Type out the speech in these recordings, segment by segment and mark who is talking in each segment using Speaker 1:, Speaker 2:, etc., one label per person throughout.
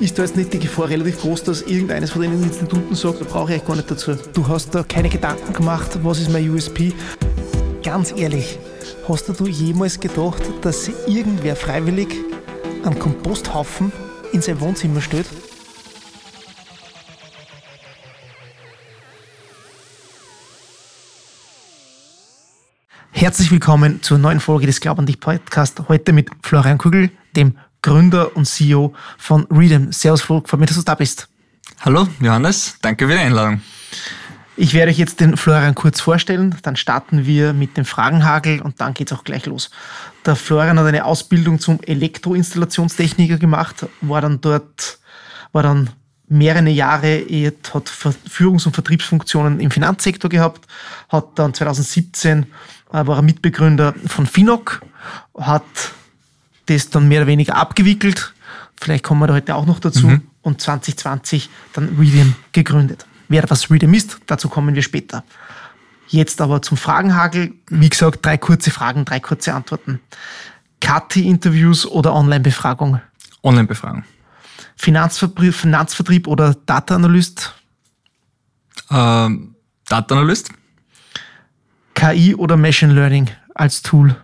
Speaker 1: ist da jetzt nicht die Gefahr relativ groß, dass irgendeines von den Instituten sagt, da brauche ich gar nicht dazu. Du hast da keine Gedanken gemacht, was ist mein USP? Ganz ehrlich, hast du jemals gedacht, dass irgendwer freiwillig einen Komposthaufen in sein Wohnzimmer stellt? Herzlich willkommen zur neuen Folge des Glaub an dich Podcast. Heute mit Florian Kugel, dem Gründer und CEO von Readem. Servus, Flo, freut mich, dass du da bist.
Speaker 2: Hallo, Johannes. Danke für die Einladung.
Speaker 1: Ich werde euch jetzt den Florian kurz vorstellen, dann starten wir mit dem Fragenhagel und dann geht es auch gleich los. Der Florian hat eine Ausbildung zum Elektroinstallationstechniker gemacht, war dann dort, war dann mehrere Jahre, hat Führungs- und Vertriebsfunktionen im Finanzsektor gehabt, hat dann 2017 äh, war er Mitbegründer von Finok, hat das dann mehr oder weniger abgewickelt. Vielleicht kommen wir da heute auch noch dazu. Mhm. Und 2020 dann Readiem gegründet. Wer was Readiem ist, dazu kommen wir später. Jetzt aber zum Fragenhagel. Wie gesagt, drei kurze Fragen, drei kurze Antworten. Kati-Interviews oder Online-Befragung?
Speaker 2: Online-Befragung.
Speaker 1: Finanzvertrieb, Finanzvertrieb oder Data Analyst?
Speaker 2: Ähm, Data Analyst.
Speaker 1: KI oder Machine Learning als Tool?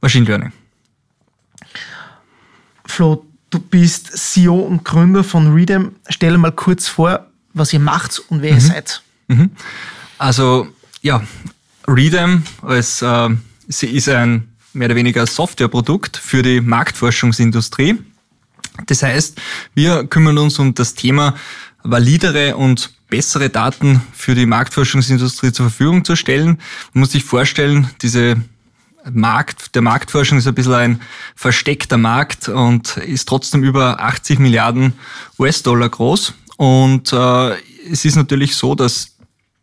Speaker 2: Machine Learning.
Speaker 1: Flo, du bist CEO und Gründer von Readem. Stell mal kurz vor, was ihr macht und wer mhm. ihr seid.
Speaker 2: Mhm. Also, ja, Readem als, äh, sie ist ein mehr oder weniger Softwareprodukt für die Marktforschungsindustrie. Das heißt, wir kümmern uns um das Thema validere und bessere Daten für die Marktforschungsindustrie zur Verfügung zu stellen. Man muss sich vorstellen, diese Markt, der Marktforschung ist ein bisschen ein versteckter Markt und ist trotzdem über 80 Milliarden US-Dollar groß. Und äh, es ist natürlich so, dass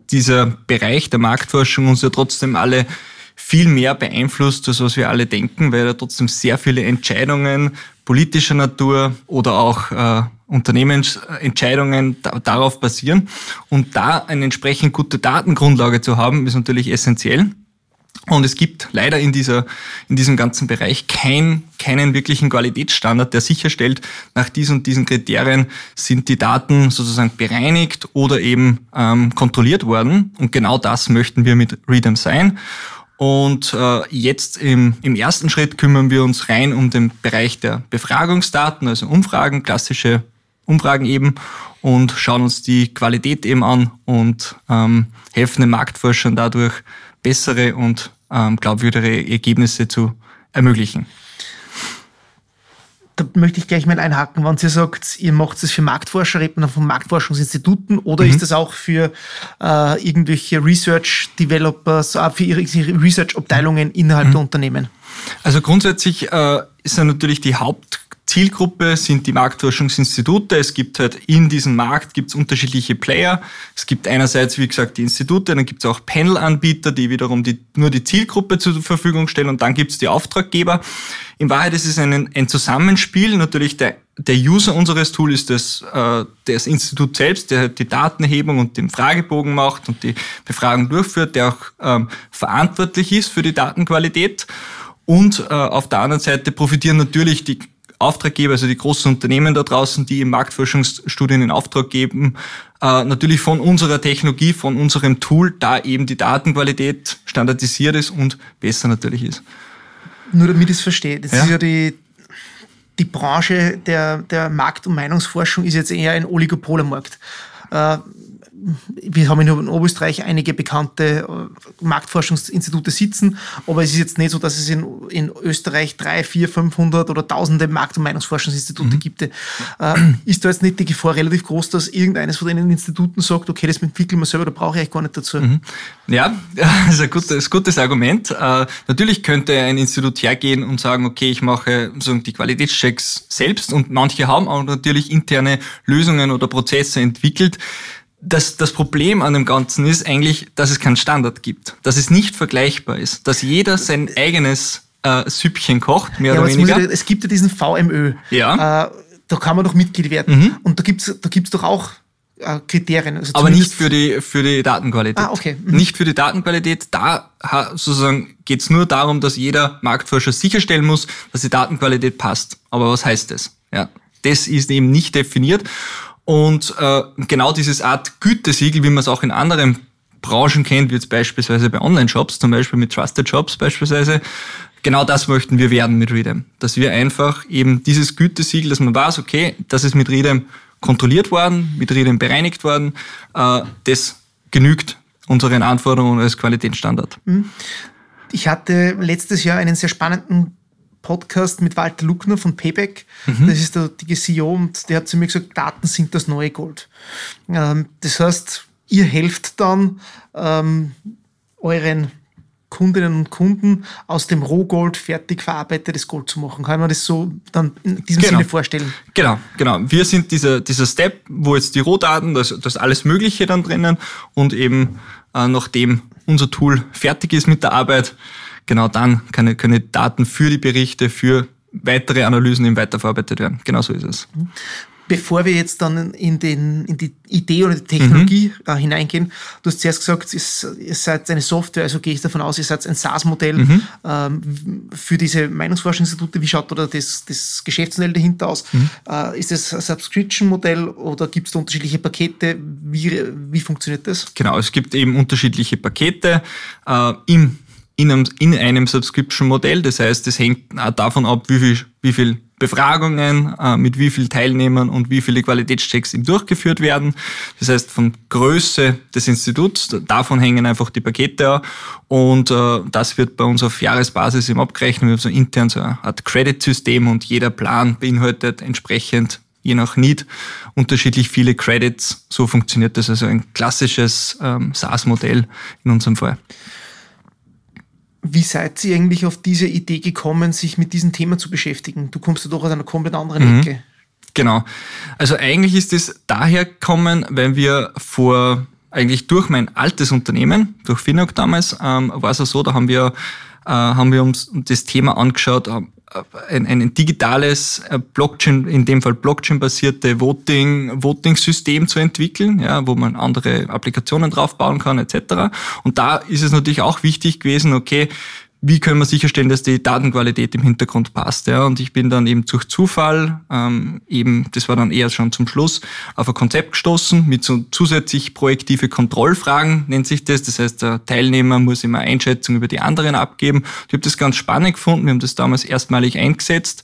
Speaker 2: dieser Bereich der Marktforschung uns ja trotzdem alle viel mehr beeinflusst, als was wir alle denken, weil da trotzdem sehr viele Entscheidungen politischer Natur oder auch äh, Unternehmensentscheidungen darauf basieren. Und da eine entsprechend gute Datengrundlage zu haben, ist natürlich essentiell. Und es gibt leider in, dieser, in diesem ganzen Bereich kein, keinen wirklichen Qualitätsstandard, der sicherstellt, nach diesen und diesen Kriterien sind die Daten sozusagen bereinigt oder eben ähm, kontrolliert worden. Und genau das möchten wir mit Readem sein. Und äh, jetzt im, im ersten Schritt kümmern wir uns rein um den Bereich der Befragungsdaten, also Umfragen, klassische Umfragen eben und schauen uns die Qualität eben an und ähm, helfen den Marktforschern dadurch, bessere und ähm, glaubwürdige Ergebnisse zu ermöglichen.
Speaker 1: Da möchte ich gleich mal einhaken, wenn Sie sagt, ihr macht es für Marktforscher, redet man von Marktforschungsinstituten oder mhm. ist das auch für äh, irgendwelche Research Developers, für ihre Research Abteilungen innerhalb mhm. der Unternehmen?
Speaker 2: Also grundsätzlich äh, ist ja natürlich die Haupt Zielgruppe sind die Marktforschungsinstitute. Es gibt halt in diesem Markt gibt's unterschiedliche Player. Es gibt einerseits, wie gesagt, die Institute, dann gibt's auch Panel-Anbieter, die wiederum die, nur die Zielgruppe zur Verfügung stellen und dann gibt's die Auftraggeber. In Wahrheit ist es ein, ein Zusammenspiel. Natürlich der, der User unseres Tools ist das, äh, das Institut selbst, der die Datenerhebung und den Fragebogen macht und die Befragung durchführt, der auch ähm, verantwortlich ist für die Datenqualität. Und äh, auf der anderen Seite profitieren natürlich die Auftraggeber, also die großen Unternehmen da draußen, die im Marktforschungsstudien in Auftrag geben, äh, natürlich von unserer Technologie, von unserem Tool, da eben die Datenqualität standardisiert ist und besser natürlich ist.
Speaker 1: Nur damit ich es verstehe, das ja? ist ja die, die Branche der, der Markt- und Meinungsforschung ist jetzt eher ein Oligopolermarkt. Äh, wir haben in Oberösterreich einige bekannte äh, Marktforschungsinstitute sitzen, aber es ist jetzt nicht so, dass es in, in Österreich drei, vier, 500 oder tausende Markt- und Meinungsforschungsinstitute mhm. gibt. Äh, ist da jetzt nicht die Gefahr relativ groß, dass irgendeines von den Instituten sagt, okay, das entwickeln wir selber, da brauche ich eigentlich gar nicht dazu? Mhm.
Speaker 2: Ja, das ist ein gutes, gutes Argument. Äh, natürlich könnte ein Institut hergehen und sagen, okay, ich mache so die Qualitätschecks selbst und manche haben auch natürlich interne Lösungen oder Prozesse entwickelt, das, das Problem an dem Ganzen ist eigentlich, dass es keinen Standard gibt, dass es nicht vergleichbar ist, dass jeder sein eigenes äh, Süppchen kocht, mehr ja, oder weniger.
Speaker 1: Ich, es gibt ja diesen VMÖ.
Speaker 2: Ja. Äh,
Speaker 1: da kann man doch Mitglied werden. Mhm. Und da gibt's da gibt's doch auch äh, Kriterien.
Speaker 2: Also Aber nicht für die, für die Datenqualität.
Speaker 1: Ah, okay. Mhm.
Speaker 2: Nicht für die Datenqualität. Da sozusagen geht's nur darum, dass jeder Marktforscher sicherstellen muss, dass die Datenqualität passt. Aber was heißt das? Ja das ist eben nicht definiert. Und äh, genau dieses Art Gütesiegel, wie man es auch in anderen Branchen kennt, wie jetzt beispielsweise bei Online-Shops, zum Beispiel mit Trusted Shops beispielsweise, genau das möchten wir werden mit Readem. Dass wir einfach eben dieses Gütesiegel, dass man weiß, okay, das ist mit Readem kontrolliert worden, mit Readem bereinigt worden, äh, das genügt unseren Anforderungen als Qualitätsstandard. Mhm.
Speaker 1: Ich hatte letztes Jahr einen sehr spannenden Podcast mit Walter Luckner von Payback. Mhm. Das ist der die CEO und der hat zu mir gesagt, Daten sind das neue Gold. Ähm, das heißt, ihr helft dann ähm, euren Kundinnen und Kunden aus dem Rohgold fertig verarbeitetes Gold zu machen. Kann man das so dann in diesem genau. Sinne vorstellen?
Speaker 2: Genau, genau. Wir sind dieser, dieser Step, wo jetzt die Rohdaten, das, das alles Mögliche dann drinnen und eben äh, nachdem unser Tool fertig ist mit der Arbeit, genau dann können, können Daten für die Berichte, für weitere Analysen eben weiterverarbeitet werden. Genau so ist es.
Speaker 1: Bevor wir jetzt dann in, den, in die Idee oder die Technologie mhm. äh, hineingehen, du hast zuerst gesagt, ihr seid eine Software, also gehe ich davon aus, ihr seid ein SaaS-Modell mhm. ähm, für diese Meinungsforschungsinstitute. Wie schaut oder das, das Geschäftsmodell dahinter aus? Mhm. Äh, ist es ein Subscription-Modell oder gibt es da unterschiedliche Pakete? Wie, wie funktioniert das?
Speaker 2: Genau, es gibt eben unterschiedliche Pakete äh, im in einem, in einem Subscription-Modell. Das heißt, es hängt auch davon ab, wie viel, wie viel Befragungen, äh, mit wie vielen Teilnehmern und wie viele Qualitätschecks ihm durchgeführt werden. Das heißt, von Größe des Instituts, davon hängen einfach die Pakete an und äh, das wird bei uns auf Jahresbasis im abgerechnet. Wir haben so intern so eine Art Credit-System und jeder Plan beinhaltet entsprechend je nach Need unterschiedlich viele Credits. So funktioniert das also ein klassisches ähm, SaaS-Modell in unserem Fall.
Speaker 1: Wie seid ihr eigentlich auf diese Idee gekommen, sich mit diesem Thema zu beschäftigen? Du kommst ja doch aus einer komplett anderen mhm. Ecke.
Speaker 2: Genau. Also eigentlich ist es daher gekommen, weil wir vor, eigentlich durch mein altes Unternehmen, durch Finok damals, ähm, war es ja so, da haben wir, äh, haben wir uns das Thema angeschaut, äh, ein, ein digitales äh, Blockchain, in dem Fall Blockchain-basierte Voting, Voting-System zu entwickeln, ja, wo man andere Applikationen draufbauen kann, etc. Und da ist es natürlich auch wichtig gewesen, okay, wie können wir sicherstellen, dass die Datenqualität im Hintergrund passt. Ja? Und ich bin dann eben durch Zufall, ähm, eben, das war dann eher schon zum Schluss, auf ein Konzept gestoßen mit so zusätzlich projektive Kontrollfragen, nennt sich das. Das heißt, der Teilnehmer muss immer Einschätzung über die anderen abgeben. Ich habe das ganz spannend gefunden. Wir haben das damals erstmalig eingesetzt.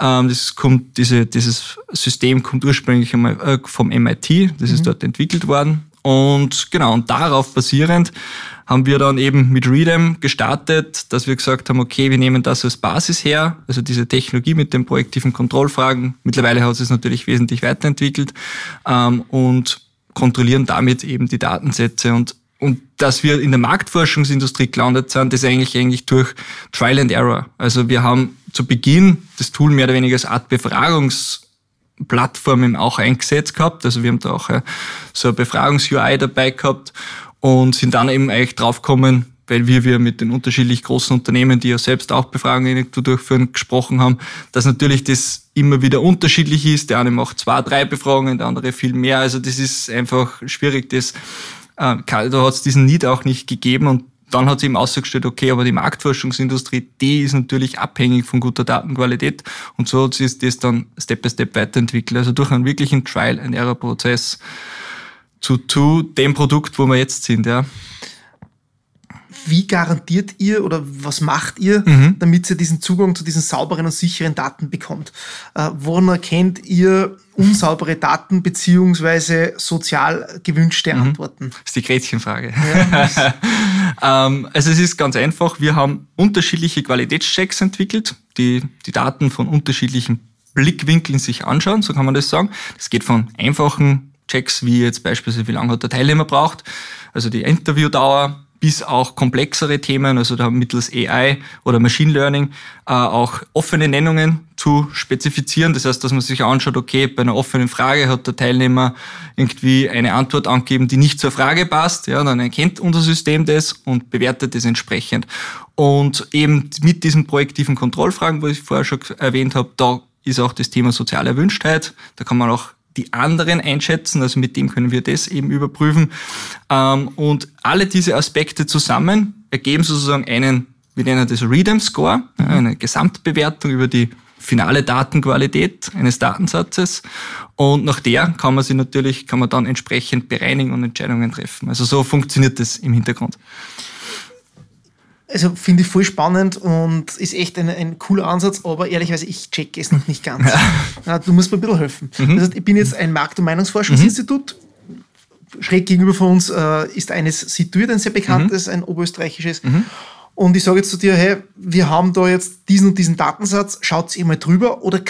Speaker 2: Ähm, das kommt, diese, dieses System kommt ursprünglich äh, vom MIT, das ist mhm. dort entwickelt worden. Und genau, und darauf basierend haben wir dann eben mit Readem gestartet, dass wir gesagt haben, okay, wir nehmen das als Basis her, also diese Technologie mit den projektiven Kontrollfragen. Mittlerweile hat es natürlich wesentlich weiterentwickelt ähm, und kontrollieren damit eben die Datensätze und und dass wir in der Marktforschungsindustrie gelandet sind, das eigentlich eigentlich durch Trial and Error. Also wir haben zu Beginn das Tool mehr oder weniger als Art Befragungs Plattformen auch eingesetzt gehabt. Also wir haben da auch äh, so eine Befragungs-UI dabei gehabt und sind dann eben eigentlich draufgekommen, weil wir, wir mit den unterschiedlich großen Unternehmen, die ja selbst auch Befragungen durchführen, gesprochen haben, dass natürlich das immer wieder unterschiedlich ist. Der eine macht zwei, drei Befragungen, der andere viel mehr. Also das ist einfach schwierig. Das, äh, da hat es diesen Need auch nicht gegeben und dann hat sich eben ausgestellt, okay, aber die Marktforschungsindustrie, die ist natürlich abhängig von guter Datenqualität und so hat sich das dann Step by Step weiterentwickelt. Also durch einen wirklichen Trial-and-Error-Prozess zu, zu dem Produkt, wo wir jetzt sind, ja.
Speaker 1: Wie garantiert ihr oder was macht ihr, mhm. damit ihr diesen Zugang zu diesen sauberen und sicheren Daten bekommt? Äh, woran erkennt ihr unsaubere Daten beziehungsweise sozial gewünschte mhm. Antworten?
Speaker 2: Das ist die Gretchenfrage. Ja, also es ist ganz einfach. Wir haben unterschiedliche Qualitätschecks entwickelt, die die Daten von unterschiedlichen Blickwinkeln sich anschauen, so kann man das sagen. Das geht von einfachen Checks, wie jetzt beispielsweise, wie lange hat der Teilnehmer braucht, also die Interviewdauer, bis auch komplexere Themen, also da mittels AI oder Machine Learning äh, auch offene Nennungen zu spezifizieren. Das heißt, dass man sich anschaut, okay, bei einer offenen Frage hat der Teilnehmer irgendwie eine Antwort angegeben, die nicht zur Frage passt. Ja, dann erkennt unser System das und bewertet das entsprechend. Und eben mit diesen projektiven Kontrollfragen, wo ich vorher schon erwähnt habe, da ist auch das Thema soziale Erwünschtheit. Da kann man auch die anderen einschätzen, also mit dem können wir das eben überprüfen. Ähm, und alle diese Aspekte zusammen ergeben sozusagen einen, wir nennen das Readem Score, eine Gesamtbewertung über die finale Datenqualität eines Datensatzes. Und nach der kann man sich natürlich, kann man dann entsprechend bereinigen und Entscheidungen treffen. Also so funktioniert das im Hintergrund.
Speaker 1: Also finde ich voll spannend und ist echt ein, ein cooler Ansatz, aber ehrlicherweise, ich checke es noch nicht ganz. Ja. Du musst mir ein bisschen helfen. Mhm. Das heißt, ich bin jetzt ein Markt- und Meinungsforschungsinstitut. Mhm. Schräg gegenüber von uns äh, ist eines situiert, ein sehr bekanntes, mhm. ein oberösterreichisches. Und ich sage jetzt zu dir, hey, wir haben da jetzt diesen und diesen Datensatz, schaut sie mal drüber oder,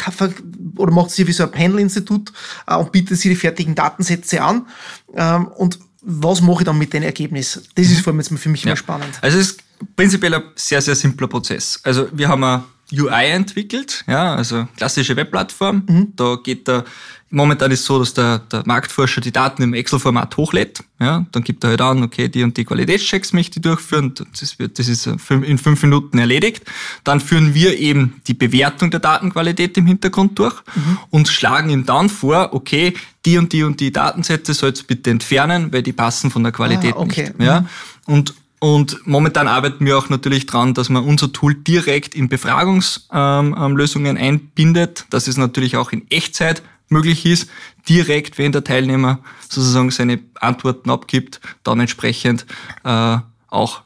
Speaker 1: oder macht sie wie so ein Panel-Institut äh, und bietet sie die fertigen Datensätze an. Ähm, und was mache ich dann mit den Ergebnissen? Das ist mhm. vor allem jetzt für mich ja. mehr spannend.
Speaker 2: Also es ist prinzipiell ein sehr, sehr simpler Prozess. Also wir haben ein UI entwickelt, ja, also klassische Webplattform. Mhm. Da geht der, momentan ist es so, dass der, der Marktforscher die Daten im Excel-Format hochlädt. Ja, dann gibt er halt an, okay, die und die Qualitätschecks möchte ich durchführen. Das, wird, das ist in fünf Minuten erledigt. Dann führen wir eben die Bewertung der Datenqualität im Hintergrund durch mhm. und schlagen ihm dann vor, okay, die und die und die Datensätze sollst bitte entfernen, weil die passen von der Qualität ah, okay. nicht. Ja, mhm. und und momentan arbeiten wir auch natürlich dran, dass man unser Tool direkt in Befragungslösungen einbindet, dass es natürlich auch in Echtzeit möglich ist, direkt, wenn der Teilnehmer sozusagen seine Antworten abgibt, dann entsprechend äh, auch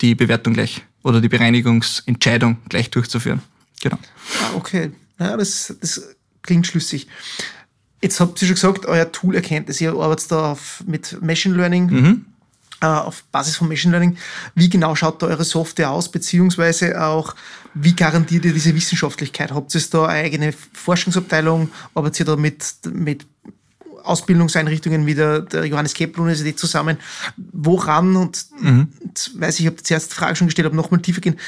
Speaker 2: die Bewertung gleich oder die Bereinigungsentscheidung gleich durchzuführen. Genau.
Speaker 1: Ah, okay, ja, das, das klingt schlüssig. Jetzt habt ihr schon gesagt, euer Tool erkennt es. Ihr arbeitet da auf, mit Machine Learning. Mhm auf Basis von Machine Learning. Wie genau schaut da eure Software aus, beziehungsweise auch, wie garantiert ihr diese Wissenschaftlichkeit? Habt ihr da eine eigene Forschungsabteilung? Arbeitet ihr da mit, mit Ausbildungseinrichtungen wie der, der Johannes Kepler Universität zusammen? Woran, und, mhm. weiß ich, ich habe zuerst die Frage schon gestellt, aber nochmal tiefer gehen,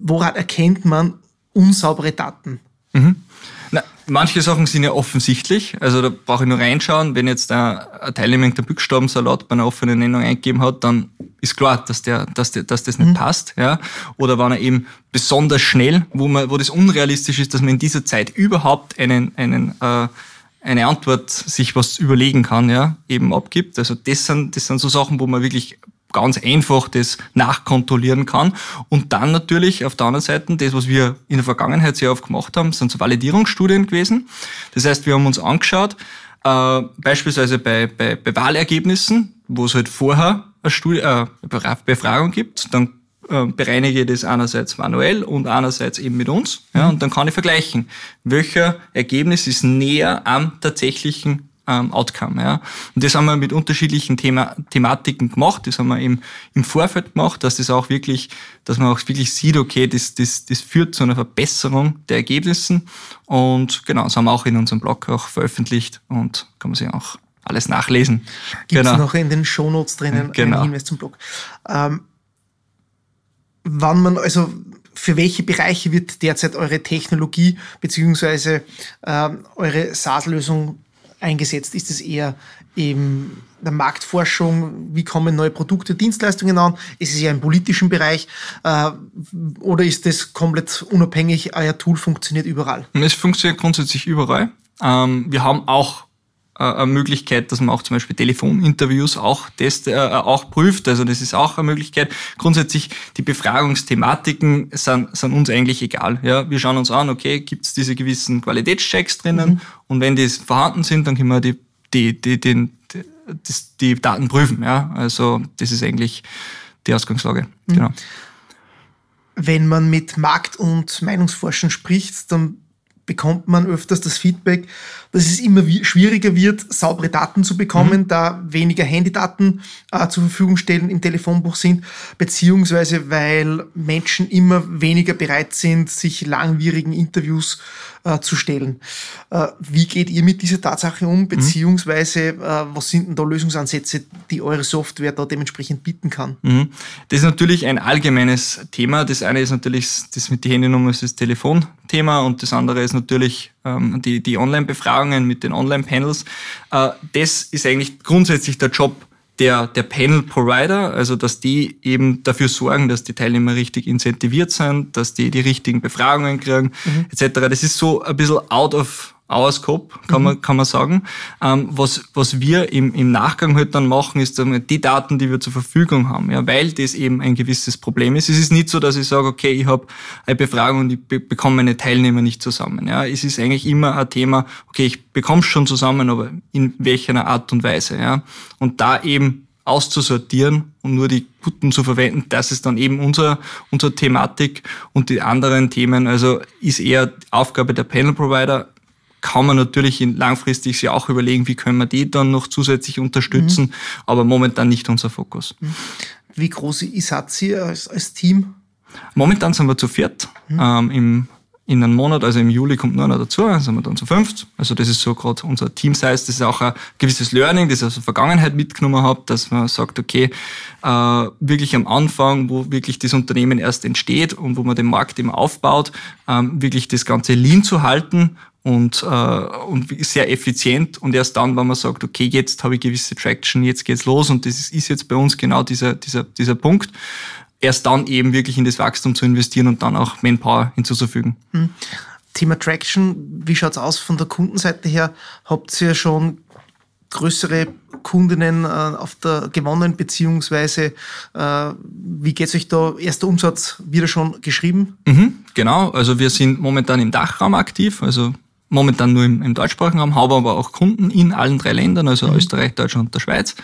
Speaker 1: woran erkennt man unsaubere Daten?
Speaker 2: Mhm. Manche Sachen sind ja offensichtlich. Also da brauche ich nur reinschauen. Wenn jetzt ein, ein Teilnehmer der Buchstabensalat bei einer offenen Nennung eingegeben hat, dann ist klar, dass, der, dass, der, dass das nicht mhm. passt. Ja? Oder wenn er eben besonders schnell, wo, man, wo das unrealistisch ist, dass man in dieser Zeit überhaupt einen, einen äh, eine Antwort sich was überlegen kann, ja, eben abgibt. Also das sind, das sind so Sachen, wo man wirklich ganz einfach das nachkontrollieren kann. Und dann natürlich auf der anderen Seite, das, was wir in der Vergangenheit sehr oft gemacht haben, sind so Validierungsstudien gewesen. Das heißt, wir haben uns angeschaut, äh, beispielsweise bei, bei, bei Wahlergebnissen, wo es halt vorher eine, Studie, äh, eine Befragung gibt, dann äh, bereinige ich das einerseits manuell und einerseits eben mit uns. Ja, und dann kann ich vergleichen, welcher Ergebnis ist näher am tatsächlichen ähm, Outcome. Ja. Und das haben wir mit unterschiedlichen Thema, Thematiken gemacht. Das haben wir im, im Vorfeld gemacht, dass das auch wirklich, dass man auch wirklich sieht, okay, das, das, das führt zu einer Verbesserung der Ergebnissen. Und genau, das haben wir auch in unserem Blog auch veröffentlicht und kann man sich auch alles nachlesen.
Speaker 1: Gibt es genau. noch in den Shownotes drinnen genau. einen Hinweis zum Blog. Ähm, wann man, also für welche Bereiche wird derzeit eure Technologie beziehungsweise ähm, eure SaaS-Lösung eingesetzt? Ist es eher in der Marktforschung? Wie kommen neue Produkte, Dienstleistungen an? Ist es eher im politischen Bereich? Äh, oder ist das komplett unabhängig? Euer Tool funktioniert überall?
Speaker 2: Es funktioniert grundsätzlich überall. Ähm, wir haben auch eine Möglichkeit, dass man auch zum Beispiel Telefoninterviews auch, test, äh, auch prüft. Also das ist auch eine Möglichkeit. Grundsätzlich die Befragungsthematiken sind, sind uns eigentlich egal. Ja, wir schauen uns an, okay, gibt es diese gewissen Qualitätschecks drinnen mhm. und wenn die vorhanden sind, dann können wir die, die, die, die, die, die Daten prüfen. Ja, also das ist eigentlich die Ausgangslage. Mhm. Genau.
Speaker 1: Wenn man mit Markt- und Meinungsforschern spricht, dann bekommt man öfters das Feedback, dass es immer schwieriger wird, saubere Daten zu bekommen, mhm. da weniger Handydaten äh, zur Verfügung stellen im Telefonbuch sind, beziehungsweise weil Menschen immer weniger bereit sind, sich langwierigen Interviews äh, zu stellen. Äh, wie geht ihr mit dieser Tatsache um, mhm. beziehungsweise äh, was sind denn da Lösungsansätze, die eure Software da dementsprechend bieten kann?
Speaker 2: Mhm. Das ist natürlich ein allgemeines Thema. Das eine ist natürlich das mit den Handynummern, das, das Telefonthema und das andere ist natürlich ähm, die, die Online-Befragungen mit den Online-Panels. Äh, das ist eigentlich grundsätzlich der Job der, der Panel-Provider, also dass die eben dafür sorgen, dass die Teilnehmer richtig incentiviert sind, dass die die richtigen Befragungen kriegen, mhm. etc. Das ist so ein bisschen out of our scope, kann, mhm. man, kann man sagen. Ähm, was, was wir im, im Nachgang halt dann machen, ist dann die Daten, die wir zur Verfügung haben, ja, weil das eben ein gewisses Problem ist. Es ist nicht so, dass ich sage, okay, ich habe eine Befragung und ich be bekomme meine Teilnehmer nicht zusammen. Ja. Es ist eigentlich immer ein Thema, okay, ich bekomme es schon zusammen, aber in welcher Art und Weise. Ja. Und da eben auszusortieren und nur die guten zu verwenden, das ist dann eben unser, unsere Thematik und die anderen Themen, also ist eher Aufgabe der Panel Provider, kann man natürlich langfristig sich auch überlegen, wie können wir die dann noch zusätzlich unterstützen, mhm. aber momentan nicht unser Fokus. Mhm.
Speaker 1: Wie groß ist ihr als, als Team?
Speaker 2: Momentan sind wir zu viert. Mhm. Ähm, Im in einem Monat, also im Juli kommt nur einer dazu, dann sind wir dann zu fünft. Also das ist so gerade unser Team-Size. Das ist auch ein gewisses Learning, das ich aus der Vergangenheit mitgenommen habe, dass man sagt, okay, äh, wirklich am Anfang, wo wirklich das Unternehmen erst entsteht und wo man den Markt immer aufbaut, ähm, wirklich das Ganze lean zu halten und, äh, und sehr effizient und erst dann, wenn man sagt, okay, jetzt habe ich gewisse Traction, jetzt geht's los und das ist jetzt bei uns genau dieser, dieser, dieser Punkt erst dann eben wirklich in das Wachstum zu investieren und dann auch Manpower hinzuzufügen. Hm.
Speaker 1: Thema Traction, wie schaut es aus von der Kundenseite her? Habt ihr schon größere Kundinnen äh, auf der gewonnen, beziehungsweise äh, wie geht es euch da? Erster Umsatz wieder schon geschrieben?
Speaker 2: Mhm, genau, also wir sind momentan im Dachraum aktiv, also momentan nur im, im deutschsprachigen Raum, haben aber auch Kunden in allen drei Ländern, also mhm. Österreich, Deutschland und der Schweiz.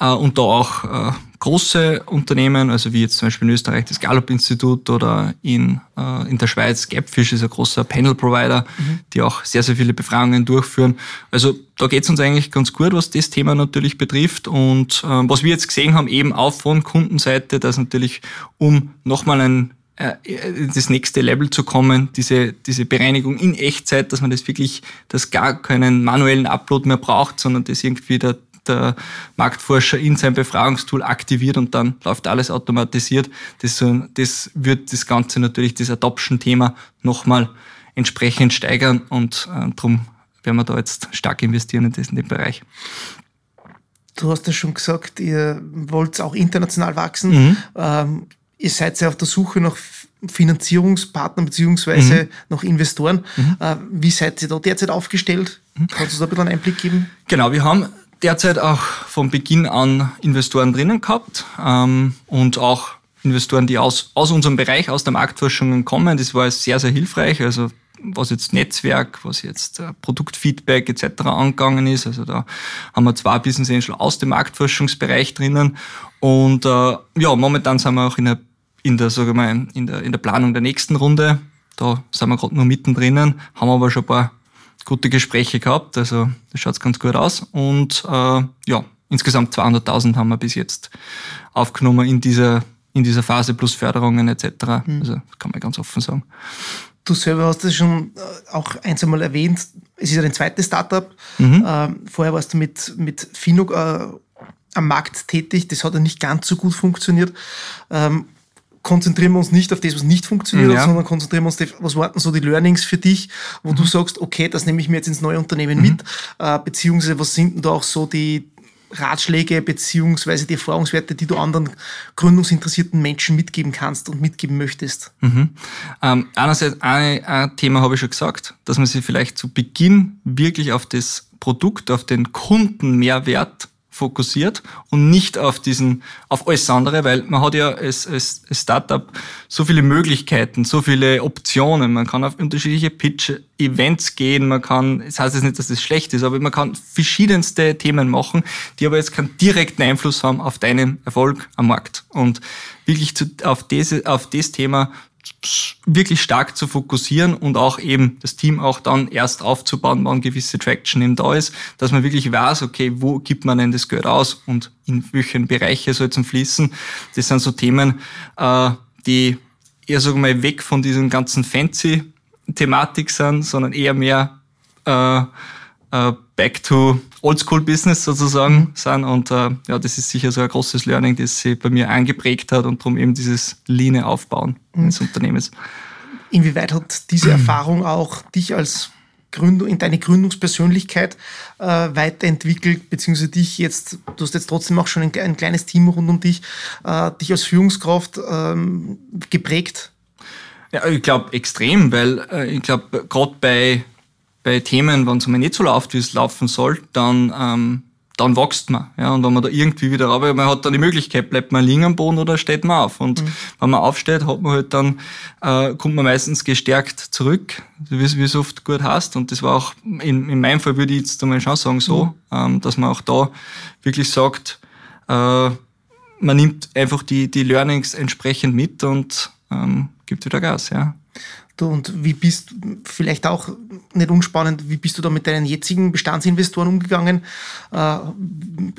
Speaker 2: Äh, und da auch äh, große Unternehmen, also wie jetzt zum Beispiel in Österreich das Gallup-Institut oder in, äh, in der Schweiz Gapfish ist ein großer Panel-Provider, mhm. die auch sehr, sehr viele Befragungen durchführen. Also da geht's uns eigentlich ganz gut, was das Thema natürlich betrifft. Und äh, was wir jetzt gesehen haben, eben auch von Kundenseite, dass natürlich um nochmal ein das nächste Level zu kommen, diese, diese Bereinigung in Echtzeit, dass man das wirklich, dass gar keinen manuellen Upload mehr braucht, sondern das irgendwie der, der Marktforscher in sein Befragungstool aktiviert und dann läuft alles automatisiert. Das, das wird das Ganze natürlich, das Adoption-Thema nochmal entsprechend steigern und äh, darum werden wir da jetzt stark investieren in, das, in den Bereich.
Speaker 1: Du hast ja schon gesagt, ihr wollt auch international wachsen. Mhm. Ähm, ihr seid ja auf der Suche nach Finanzierungspartnern beziehungsweise mhm. nach Investoren. Mhm. Äh, wie seid ihr da derzeit aufgestellt? Mhm. Kannst du da ein bisschen einen Einblick geben?
Speaker 2: Genau, wir haben derzeit auch von Beginn an Investoren drinnen gehabt ähm, und auch Investoren, die aus, aus unserem Bereich, aus der Marktforschung kommen. Das war sehr, sehr hilfreich. Also was jetzt Netzwerk, was jetzt äh, Produktfeedback etc. angegangen ist. Also da haben wir zwei Business Angel aus dem Marktforschungsbereich drinnen. Und äh, ja, momentan sind wir auch in der, in der, sag ich mal, in der, in der Planung der nächsten Runde. Da sind wir gerade nur mittendrin, haben aber schon ein paar gute Gespräche gehabt. Also das schaut ganz gut aus. Und äh, ja, insgesamt 200.000 haben wir bis jetzt aufgenommen in dieser in dieser Phase plus Förderungen etc. Mhm. Also kann man ganz offen sagen.
Speaker 1: Du selber hast das schon äh, auch ein, zwei Mal erwähnt. Es ist ja ein zweites Startup. Mhm. Ähm, vorher warst du mit, mit Finuk äh, am Markt tätig. Das hat ja nicht ganz so gut funktioniert. Ähm, konzentrieren wir uns nicht auf das, was nicht funktioniert, ja. sondern konzentrieren wir uns, auf, was waren so die Learnings für dich, wo mhm. du sagst, okay, das nehme ich mir jetzt ins neue Unternehmen mhm. mit, äh, beziehungsweise was sind denn da auch so die, Ratschläge beziehungsweise die Erfahrungswerte, die du anderen gründungsinteressierten Menschen mitgeben kannst und mitgeben möchtest?
Speaker 2: Mhm. Ähm, einerseits, ein, ein Thema habe ich schon gesagt, dass man sich vielleicht zu Beginn wirklich auf das Produkt, auf den Kundenmehrwert fokussiert und nicht auf diesen, auf alles andere, weil man hat ja als, als, Startup so viele Möglichkeiten, so viele Optionen. Man kann auf unterschiedliche Pitch-Events gehen, man kann, das heißt jetzt nicht, dass das schlecht ist, aber man kann verschiedenste Themen machen, die aber jetzt keinen direkten Einfluss haben auf deinen Erfolg am Markt. Und wirklich zu, auf, diese, auf das Thema wirklich stark zu fokussieren und auch eben das Team auch dann erst aufzubauen, wann gewisse Traction eben da ist, dass man wirklich weiß, okay, wo gibt man denn das Geld aus und in welchen Bereiche soll es fließen. Das sind so Themen, äh, die eher, wir mal, weg von diesem ganzen fancy Thematik sind, sondern eher mehr äh, äh, back to Oldschool Business sozusagen sind. Und äh, ja, das ist sicher so ein großes Learning, das sich bei mir eingeprägt hat und darum eben dieses Lean Aufbauen mhm. des Unternehmens.
Speaker 1: Inwieweit hat diese Erfahrung auch dich als Gründung, in deine Gründungspersönlichkeit äh, weiterentwickelt, beziehungsweise dich jetzt, du hast jetzt trotzdem auch schon ein, ein kleines Team rund um dich, äh, dich als Führungskraft ähm, geprägt?
Speaker 2: Ja, ich glaube extrem, weil äh, ich glaube, gerade bei bei Themen, wenn es mal nicht so läuft, wie es laufen soll, dann, ähm, dann wächst man. Ja, und wenn man da irgendwie wieder aber man hat dann die Möglichkeit, bleibt man liegen am Boden oder steht man auf. Und mhm. wenn man aufsteht, hat man halt dann, äh, kommt man meistens gestärkt zurück, wie es oft gut heißt. Und das war auch, in, in meinem Fall würde ich jetzt einmal schon sagen, so, mhm. ähm, dass man auch da wirklich sagt, äh, man nimmt einfach die, die Learnings entsprechend mit und ähm, gibt wieder Gas, ja.
Speaker 1: Du, und wie bist, vielleicht auch nicht unspannend, wie bist du da mit deinen jetzigen Bestandsinvestoren umgegangen? Äh,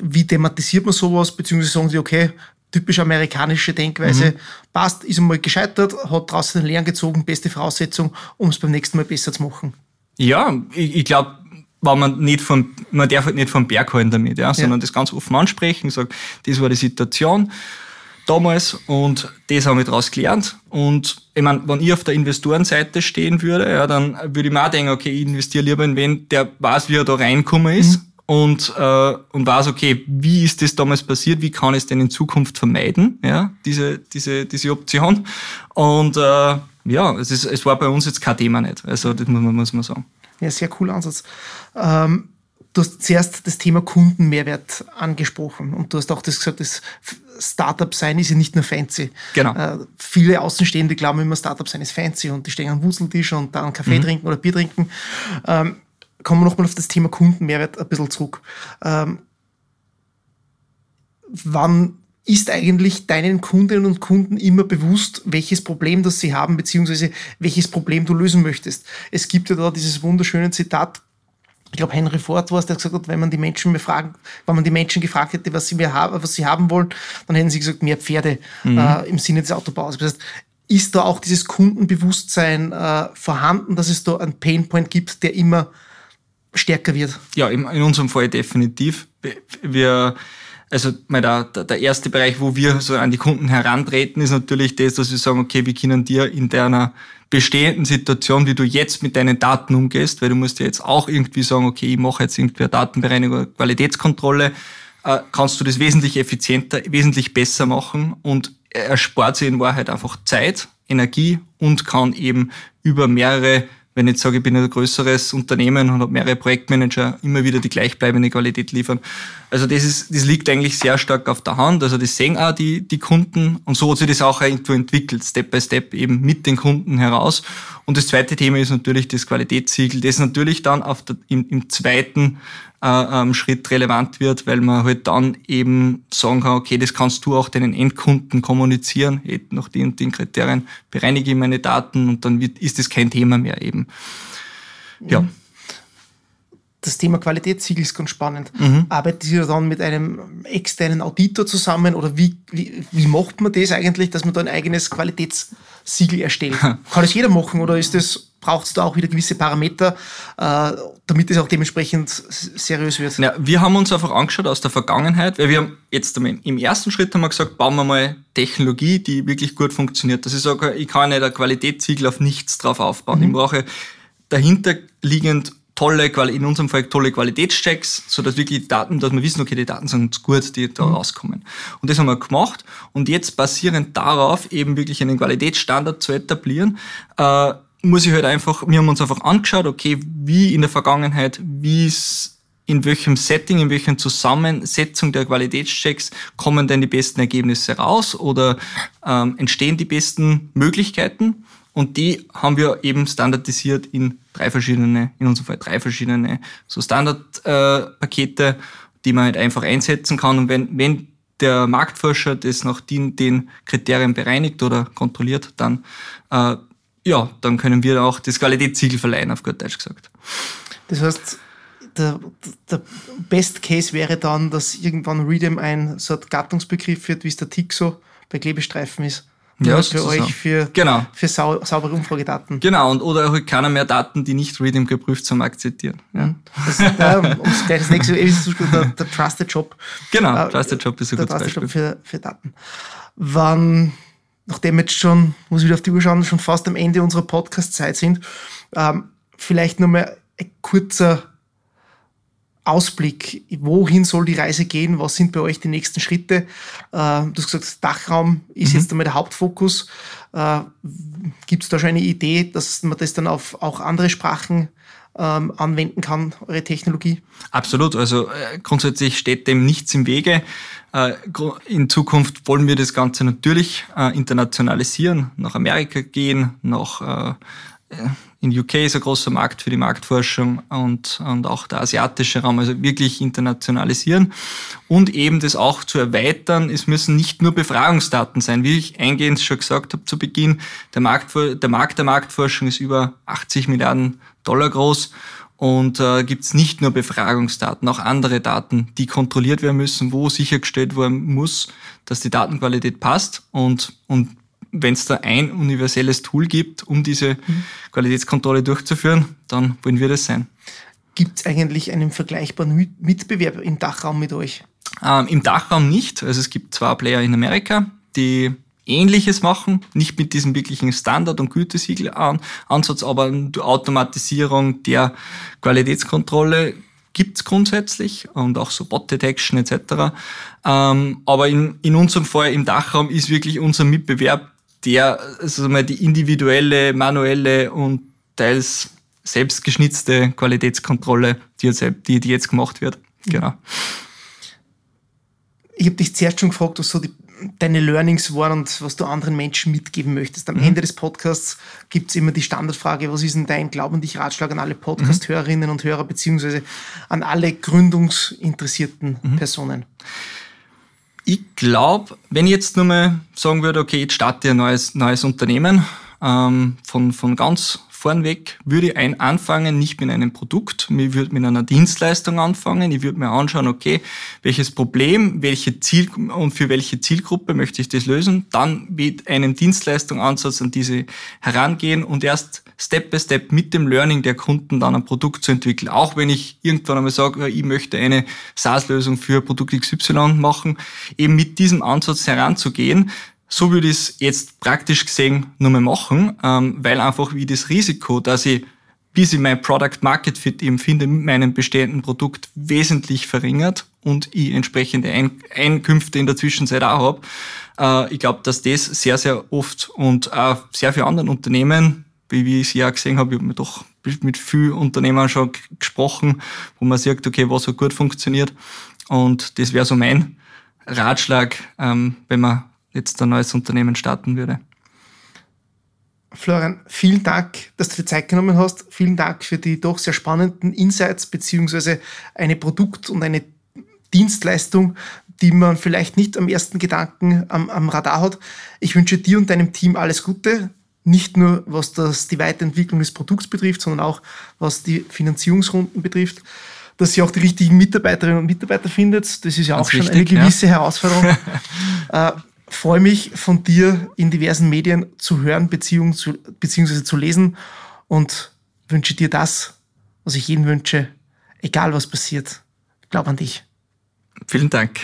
Speaker 1: wie thematisiert man sowas? Beziehungsweise sagen sie, okay, typisch amerikanische Denkweise, mhm. passt, ist einmal gescheitert, hat draußen den Lehren gezogen, beste Voraussetzung, um es beim nächsten Mal besser zu machen.
Speaker 2: Ja, ich, ich glaube, weil man nicht von, man darf halt nicht vom Berg halten damit, ja, sondern ja. das ganz offen ansprechen, sagen, das war die Situation damals und das haben wir daraus gelernt. Und ich meine, wenn ich auf der Investorenseite stehen würde, ja, dann würde ich mir auch denken, okay, ich investiere lieber in wen, der weiß, wie er da reinkommen ist. Mhm. Und, äh, und weiß, okay, wie ist das damals passiert, wie kann ich es denn in Zukunft vermeiden, ja, diese, diese, diese Option. Und äh, ja, es, ist, es war bei uns jetzt kein Thema nicht. Also das muss man, muss man sagen.
Speaker 1: Ja, sehr cooler Ansatz. Ähm, du hast zuerst das Thema Kundenmehrwert angesprochen und du hast auch das gesagt, das Startup sein ist ja nicht nur fancy.
Speaker 2: Genau. Äh,
Speaker 1: viele Außenstehende glauben immer, Startup sein ist fancy und die stehen am Wuseltisch und da einen Kaffee mhm. trinken oder Bier trinken. Ähm, kommen wir nochmal auf das Thema Kundenmehrwert ein bisschen zurück. Ähm, wann ist eigentlich deinen Kundinnen und Kunden immer bewusst, welches Problem das sie haben, beziehungsweise welches Problem du lösen möchtest. Es gibt ja da dieses wunderschöne Zitat, ich glaube, Henry Ford war es, der gesagt hat, wenn man die Menschen befragen, wenn man die Menschen gefragt hätte, was sie, mehr haben, was sie haben wollen, dann hätten sie gesagt, mehr Pferde mhm. äh, im Sinne des Autobaus. Das heißt, ist da auch dieses Kundenbewusstsein äh, vorhanden, dass es da einen Painpoint gibt, der immer stärker wird?
Speaker 2: Ja, in, in unserem Fall definitiv. Wir also mal der, der erste Bereich, wo wir so an die Kunden herantreten, ist natürlich das, dass wir sagen, okay, wir können dir in deiner bestehenden Situation, wie du jetzt mit deinen Daten umgehst, weil du musst ja jetzt auch irgendwie sagen, okay, ich mache jetzt irgendwie eine Datenbereinigung, Qualitätskontrolle, äh, kannst du das wesentlich effizienter, wesentlich besser machen und erspart sich in Wahrheit einfach Zeit, Energie und kann eben über mehrere wenn ich jetzt sage, ich bin ein größeres Unternehmen und habe mehrere Projektmanager, immer wieder die gleichbleibende Qualität liefern. Also das, ist, das liegt eigentlich sehr stark auf der Hand. Also das sehen auch die, die Kunden und so hat sich das auch irgendwo entwickelt, Step by Step eben mit den Kunden heraus. Und das zweite Thema ist natürlich das Qualitätssiegel, das natürlich dann auf der, im, im zweiten äh, Schritt relevant wird, weil man halt dann eben sagen kann, okay, das kannst du auch deinen Endkunden kommunizieren, nach den und den Kriterien bereinige ich meine Daten und dann wird, ist das kein Thema mehr eben. Ja. Mhm.
Speaker 1: Das Thema Qualitätssiegel ist ganz spannend. Mhm. Arbeitet ihr dann mit einem externen Auditor zusammen oder wie, wie, wie macht man das eigentlich, dass man da ein eigenes Qualitätssiegel erstellt? Kann das jeder machen oder ist das braucht es da auch wieder gewisse Parameter, äh, damit es auch dementsprechend seriös wird.
Speaker 2: Ja, wir haben uns einfach angeschaut aus der Vergangenheit, weil wir haben jetzt im ersten Schritt haben wir gesagt, bauen wir mal Technologie, die wirklich gut funktioniert. Dass ich sage, ich kann nicht ein Qualitätssiegel auf nichts drauf aufbauen. Mhm. Ich brauche dahinterliegend tolle, in unserem Fall tolle Qualitätschecks, so dass wirklich die Daten, dass wir wissen, okay, die Daten sind gut, die da mhm. rauskommen. Und das haben wir gemacht. Und jetzt basierend darauf eben wirklich einen Qualitätsstandard zu etablieren, äh, muss ich halt einfach, wir haben uns einfach angeschaut, okay, wie in der Vergangenheit, wie es in welchem Setting, in welcher Zusammensetzung der Qualitätschecks kommen denn die besten Ergebnisse raus oder ähm, entstehen die besten Möglichkeiten? Und die haben wir eben standardisiert in drei verschiedene, in unserem Fall drei verschiedene so Standardpakete, äh, die man halt einfach einsetzen kann. Und wenn, wenn der Marktforscher das nach den, den Kriterien bereinigt oder kontrolliert, dann äh, ja, dann können wir auch das Qualitätssiegel verleihen, auf gut Deutsch gesagt.
Speaker 1: Das heißt, der, der Best Case wäre dann, dass irgendwann Readem ein so ein Gattungsbegriff wird, wie es der Tixo bei Klebestreifen ist.
Speaker 2: Ja,
Speaker 1: für euch für,
Speaker 2: genau.
Speaker 1: für sau, saubere Umfragedaten.
Speaker 2: Genau, und oder auch keiner mehr Daten, die nicht Reading geprüft zum Akzeptieren. Ja.
Speaker 1: Das, ja, ums das nächste ist der, der Trusted Job.
Speaker 2: Genau, äh, Trusted Job ist ein
Speaker 1: gutes Beispiel. Job für, für Daten. Wann nachdem jetzt schon, muss ich wieder auf die Uhr schauen, schon fast am Ende unserer Podcast-Zeit sind, ähm, vielleicht nochmal ein kurzer Ausblick. Wohin soll die Reise gehen? Was sind bei euch die nächsten Schritte? Äh, du hast gesagt, Dachraum ist mhm. jetzt einmal der Hauptfokus. Äh, Gibt es da schon eine Idee, dass man das dann auf auch andere Sprachen ähm, anwenden kann, eure Technologie?
Speaker 2: Absolut. Also äh, grundsätzlich steht dem nichts im Wege. Äh, in Zukunft wollen wir das Ganze natürlich äh, internationalisieren, nach Amerika gehen, nach äh, in UK ist ein großer Markt für die Marktforschung und, und auch der asiatische Raum, also wirklich internationalisieren und eben das auch zu erweitern. Es müssen nicht nur Befragungsdaten sein, wie ich eingehend schon gesagt habe zu Beginn. Der Markt, der Markt der Marktforschung ist über 80 Milliarden Dollar groß und äh, gibt es nicht nur Befragungsdaten, auch andere Daten, die kontrolliert werden müssen, wo sichergestellt werden muss, dass die Datenqualität passt und, und wenn es da ein universelles Tool gibt, um diese mhm. Qualitätskontrolle durchzuführen, dann wollen wir das sein.
Speaker 1: Gibt es eigentlich einen vergleichbaren Mitbewerb im Dachraum mit euch?
Speaker 2: Ähm, Im Dachraum nicht. Also es gibt zwei Player in Amerika, die Ähnliches machen, nicht mit diesem wirklichen Standard- und Gütesiegel-Ansatz, aber Automatisierung der Qualitätskontrolle gibt's grundsätzlich und auch so Bot Detection etc. Ähm, aber in, in unserem Fall im Dachraum ist wirklich unser Mitbewerb der, also mal die individuelle, manuelle und teils selbstgeschnitzte Qualitätskontrolle, die jetzt, die, die jetzt gemacht wird. Mhm. Genau.
Speaker 1: Ich habe dich zuerst schon gefragt, was so die, deine Learnings waren und was du anderen Menschen mitgeben möchtest. Am mhm. Ende des Podcasts gibt es immer die Standardfrage, was ist denn dein Glauben und dich Ratschlag an alle Podcast-Hörerinnen und Hörer beziehungsweise an alle gründungsinteressierten mhm. Personen?
Speaker 2: Ich glaube, wenn ich jetzt nur mal sagen würde, okay, jetzt starte ich ein neues, neues Unternehmen, ähm, von, von ganz vornweg würde ich anfangen, nicht mit einem Produkt, ich würde mit einer Dienstleistung anfangen. Ich würde mir anschauen, okay, welches Problem, welche Ziel und für welche Zielgruppe möchte ich das lösen. Dann mit einem Dienstleistungsansatz an diese herangehen und erst Step by Step mit dem Learning der Kunden dann ein Produkt zu entwickeln. Auch wenn ich irgendwann einmal sage, ich möchte eine SaaS-Lösung für Produkt XY machen, eben mit diesem Ansatz heranzugehen, so würde ich es jetzt praktisch gesehen nur mehr machen, ähm, weil einfach wie das Risiko, dass ich, bis ich mein Product Market Fit eben finde, mit meinem bestehenden Produkt wesentlich verringert und ich entsprechende Ein Einkünfte in der Zwischenzeit auch habe. Äh, ich glaube, dass das sehr, sehr oft und auch sehr viele anderen Unternehmen, wie, ich es ja gesehen habe, ich habe mir doch mit vielen Unternehmern schon gesprochen, wo man sagt, okay, was so gut funktioniert. Und das wäre so mein Ratschlag, ähm, wenn man jetzt ein neues Unternehmen starten würde.
Speaker 1: Florian, vielen Dank, dass du dir Zeit genommen hast. Vielen Dank für die doch sehr spannenden Insights beziehungsweise eine Produkt- und eine Dienstleistung, die man vielleicht nicht am ersten Gedanken am, am Radar hat. Ich wünsche dir und deinem Team alles Gute, nicht nur was das, die Weiterentwicklung des Produkts betrifft, sondern auch was die Finanzierungsrunden betrifft, dass ihr auch die richtigen Mitarbeiterinnen und Mitarbeiter findet. Das ist ja Ganz auch schon wichtig, eine gewisse ja. Herausforderung. äh, freue mich, von dir in diversen Medien zu hören beziehungsweise zu lesen und wünsche dir das, was ich jedem wünsche, egal was passiert. Glaub an dich.
Speaker 2: Vielen Dank.